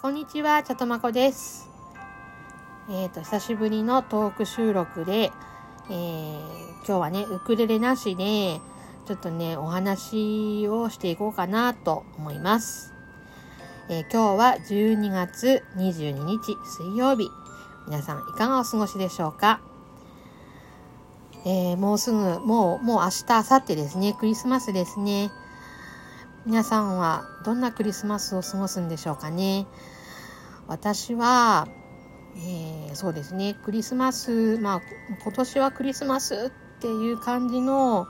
こんにちは、ちゃとまこです。えっ、と、久しぶりのトーク収録で、えー今日はね、ウクレレなしで、ちょっとね、お話をしていこうかなと思います。えー今日は12月22日水曜日。皆さん、いかがお過ごしでしょうか？えーもうすぐ、もう、もう明日、明後日ですね、クリスマスですね。皆さんはどんなクリスマスを過ごすんでしょうかね。私は、えーそうですね、クリスマス、まあ、今年はクリスマスっていう感じの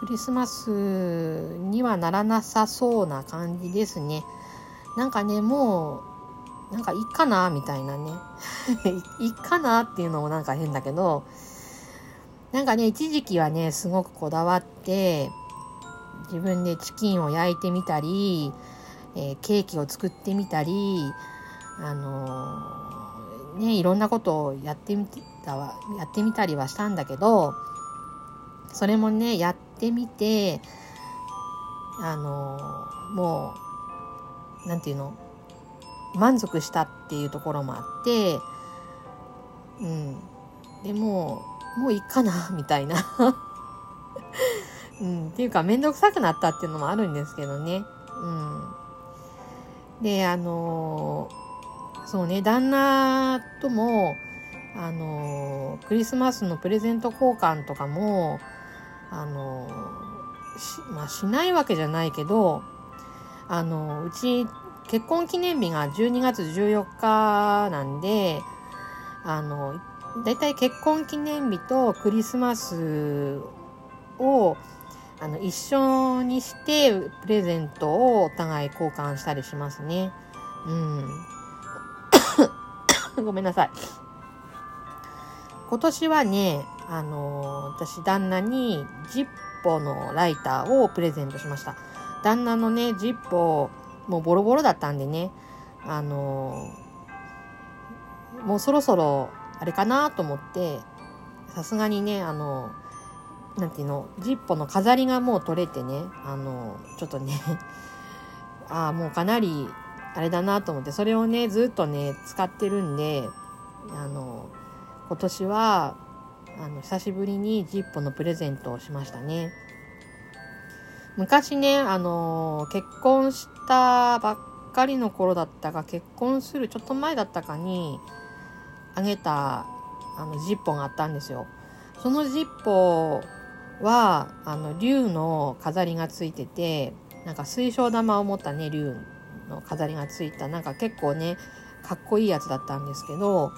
クリスマスにはならなさそうな感じですね。なんかね、もう、なんかいいかなみたいなね。いいかなっていうのもなんか変だけど、なんかね、一時期はね、すごくこだわって、自分でチキンを焼いてみたり、えーケーキを作ってみたり、あのーね、いろんなことをやってみた、やってみたりはしたんだけど、それもね、やってみて、あのーもう、なんていうの、満足したっていうところもあって、うん。でも、もういいかな、みたいな。うん、っていうか、めんどくさくなったっていうのもあるんですけどね。うん。で、あのーそうね、旦那とも、あのークリスマスのプレゼント交換とかも、あのーし、まあ、しないわけじゃないけど、あのうち、結婚記念日が12月14日なんで、あの、だいたい結婚記念日とクリスマスを、あの、一緒にして、プレゼントをお互い交換したりしますね。うん。ごめんなさい。今年はね、あの私、旦那にジッポのライターをプレゼントしました。旦那のね、ジッポ、もうボロボロだったんでね、あのもうそろそろ、あれかなと思って、さすがにね、あのなんていうの、ジッポの飾りがもう取れてね、あの、ちょっとね、ああ、もうかなり、あれだなと思って、それをね、ずっとね、使ってるんで、あの、今年は、あの、久しぶりにジッポのプレゼントをしましたね。昔ね、あの、結婚したばっかりの頃だったか、結婚するちょっと前だったかに、あげた、あの、ジッポがあったんですよ。そのジッポは、あの、竜の飾りがついてて、なんか水晶玉を持ったね、竜の飾りがついた、なんか結構ね、かっこいいやつだったんですけど、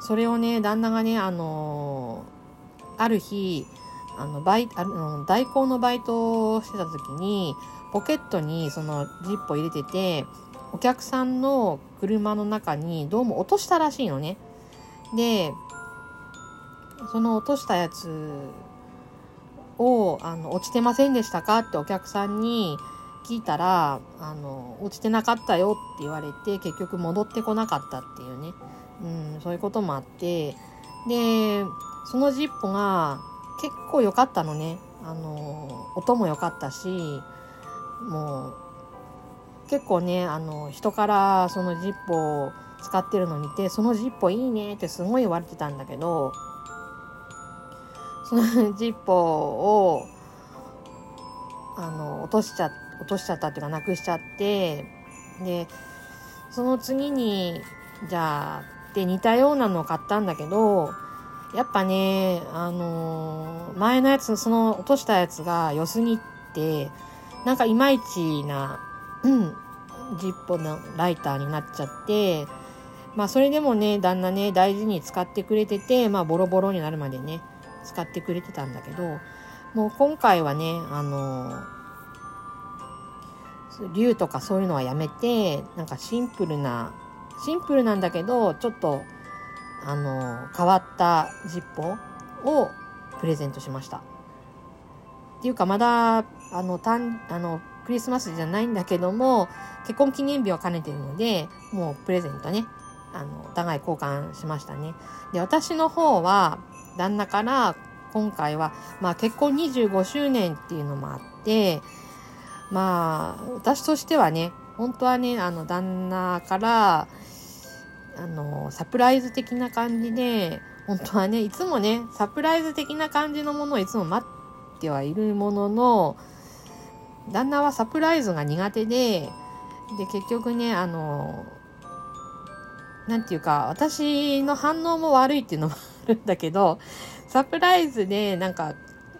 それをね、旦那がね、あのある日、あの、バイ、あの、代行のバイトをしてた時に、ポケットにそのジッポ入れてて、お客さんの車の中にどうも落としたらしいのね。で、その落としたやつを、あの、落ちてませんでしたかってお客さんに聞いたら、あの、落ちてなかったよって言われて、結局戻ってこなかったっていうね。うん、そういうこともあって、で、そのジッポが結構良かったのね。あの、音も良かったし、もう、結構ね、あの、人からそのジッポを使ってるの見て、そのジッポいいねってすごい言われてたんだけど、そ のジッポーを、あの、落としちゃ、落としちゃったっていうか、なくしちゃって、で、その次に、じゃあ、で似たようなのを買ったんだけど、やっぱね、あのー前のやつ、その落としたやつが良すぎて、なんかいまいちな、うん、ジッポのライターになっちゃって、まあそれでもね、旦那ね、大事に使ってくれてて、まあボロボロになるまでね、使ってくれてたんだけど、もう今回はね、あのー竜とかそういうのはやめて、なんかシンプルな、シンプルなんだけど、ちょっと、あの、変わったジッポをプレゼントしました。っていうか、まだ、あの、たん、あの、クリスマスじゃないんだけども、結婚記念日を兼ねてるので、もうプレゼントね、あの、お互い交換しましたね。で、私の方は、旦那から、今回は、まあ結婚25周年っていうのもあって、まあ、私としてはね、本当はねあの旦那からあのサプライズ的な感じで本当はねいつもねサプライズ的な感じのものをいつも待ってはいるものの旦那はサプライズが苦手でで結局ねあのなんていうか私の反応も悪いっていうのもるんだけどサプライズでなんか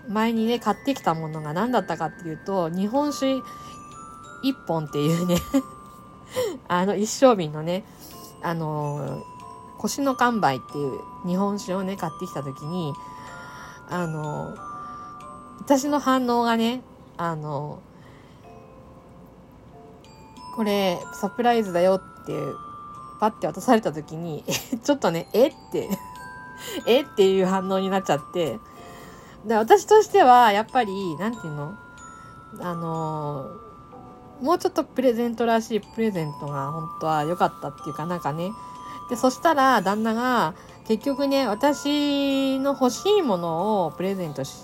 前にね買ってきたものが何だったかっていうと日本酒1本っていうね あの一升瓶のねあの腰の完売っていう日本酒をね買ってきた時にあの私の反応がねあのこれサプライズだよってパッて渡された時に ちょっとねえって え？っていう反応になっちゃって。で私としてはやっぱり何て言うの？あのもうちょっとプレゼントらしいプレゼントが本当は良かったっていうかなんかね。でそしたら旦那が結局ね私の欲しいものをプレゼントし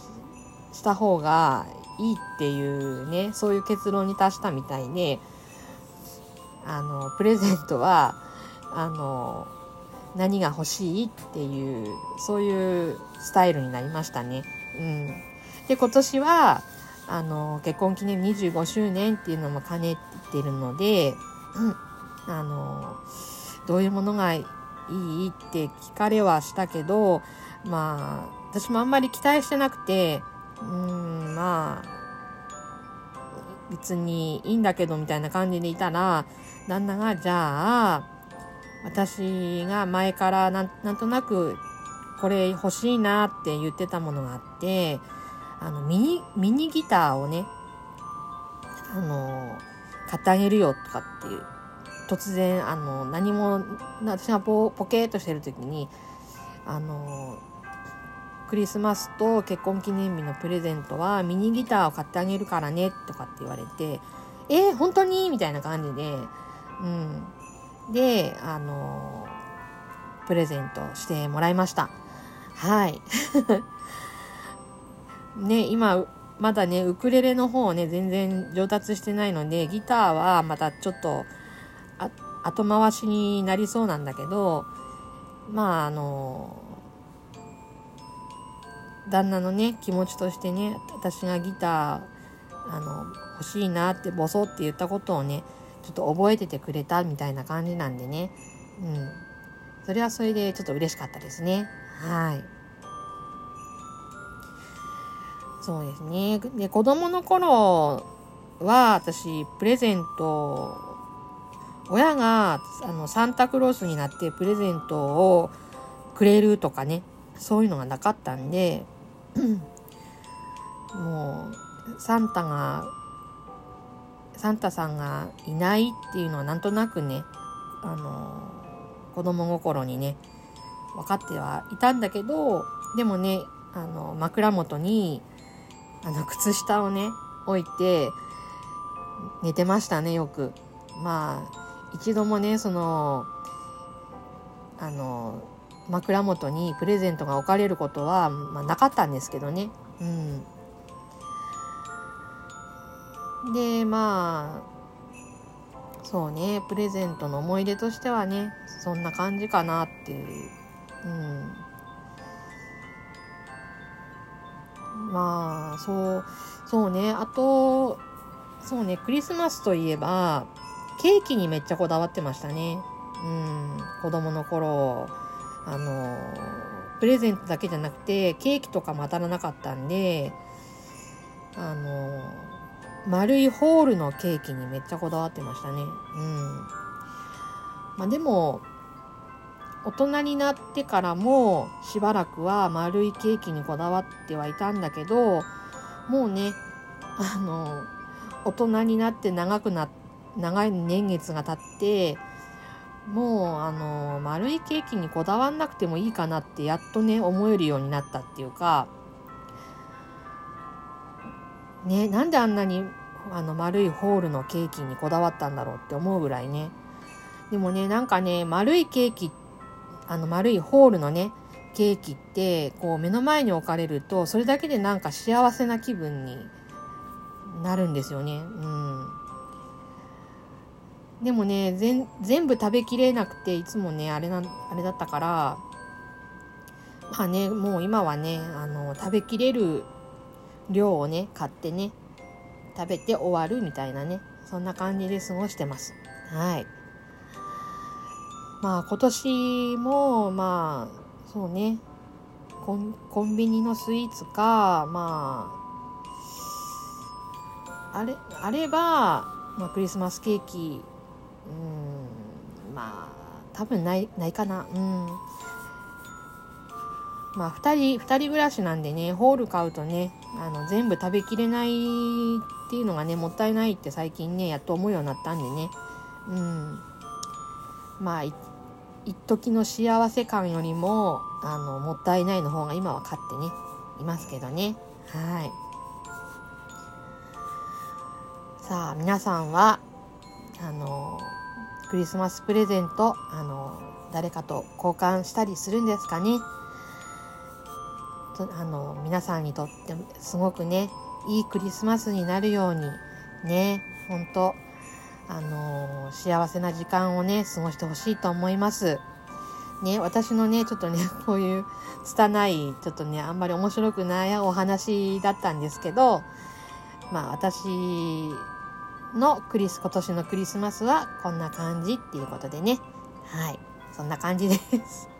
た方がいいっていうねそういう結論に達したみたいであのプレゼントはあの何が欲しいっていうそういうスタイルになりましたね。うん、で今年はあの結婚記念25周年っていうのも兼ねてるので、うん、あのどういうものがいいって聞かれはしたけどまあ私もあんまり期待してなくてうんまあ別にいいんだけどみたいな感じでいたら旦那がじゃあ私が前からなんとなくこれ欲しいなって言ってたものがあってあのミニミニギターをねあの買ってあげるよとかっていう。突然あの何も私がポポケーとしてる時にあのクリスマスと結婚記念日のプレゼントはミニギターを買ってあげるからねとかって言われてえー、本当に？みたいな感じでうん。であのプレゼントしてもらいました。はい。ね今まだねウクレレの方ね全然上達してないのでギターはまたちょっと後回しになりそうなんだけどまああの旦那のね気持ちとしてね私がギターあの欲しいなってボソって言ったことをねちょっと覚えててくれたみたいな感じなんでね。うん。それはそれでちょっと嬉しかったですね。はい。そうですね。で子供の頃は私プレゼント親があのサンタクロースになってプレゼントをくれるとかね。そういうのがなかったんで もうサンタがサンタさんがいないっていうのはなんとなくねあの子供心にね分かってはいたんだけどでもねあの枕元にあの靴下をね置いて寝てましたねよく。まあ一度もねそのあの枕元にプレゼントが置かれることは、まあ、なかったんですけどね。うん。でまあそうねプレゼントの思い出としてはねそんな感じかなっていう。うん。まあそうそうねあとそうねクリスマスといえばケーキにめっちゃこだわってましたね。うん子供の頃あのプレゼントだけじゃなくてケーキとかも当たらなかったんであの丸いホールのケーキにめっちゃこだわってましたね。うん。まあでも大人になってからもしばらくは丸いケーキにこだわってはいたんだけどもうねあの大人になって長くな長い年月が経ってもうあの丸いケーキにこだわんなくてもいいかなってやっとね思えるようになったっていうかねなんであんなにあの丸いホールのケーキにこだわったんだろうって思うぐらいね。でもねなんかね丸いケーキあの丸いホールのねケーキってこう目の前に置かれるとそれだけでなんか幸せな気分になるんですよね。うん。でもね全部食べきれなくていつもねあれなあれだったからまあねもう今はねあの食べきれる量をね買ってね食べて終わるみたいなねそんな感じで過ごしてます。はい。まあ今年もまあそうね。コンコンビニのスイーツかまああれあれば、まあ、クリスマスケーキうんまあ多分ないないかな。うん。まあ2人2人暮らしなんでねホール買うとねあの全部食べきれないっていうのがねもったいないって最近ねやっと思うようになったんでね。うん。まあ一時の幸せ感よりもあのもったいないの方が今は勝ってねいますけどね。はい。さあ皆さんはあのクリスマスプレゼントあの誰かと交換したりするんですかね？あの皆さんにとってすごくねいいクリスマスになるようにね本当あの幸せな時間をね過ごしてほしいと思います。ね、私のね、ちょっとね、こういう拙い、ちょっとね、あんまり面白くないお話だったんですけど、まあ私のクリス、今年のクリスマスはこんな感じっていうことでね、はい、そんな感じです。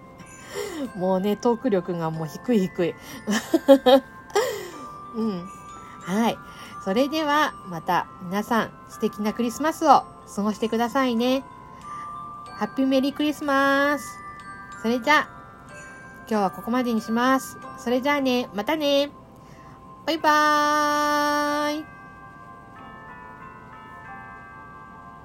もうね、トーク力がもう低い低い。うん。はい。それでは、また皆さん素敵なクリスマスを過ごしてくださいね。ハッピーメリークリスマス。それじゃあ、今日はここまでにします。それじゃあね、またね。バイバーイ。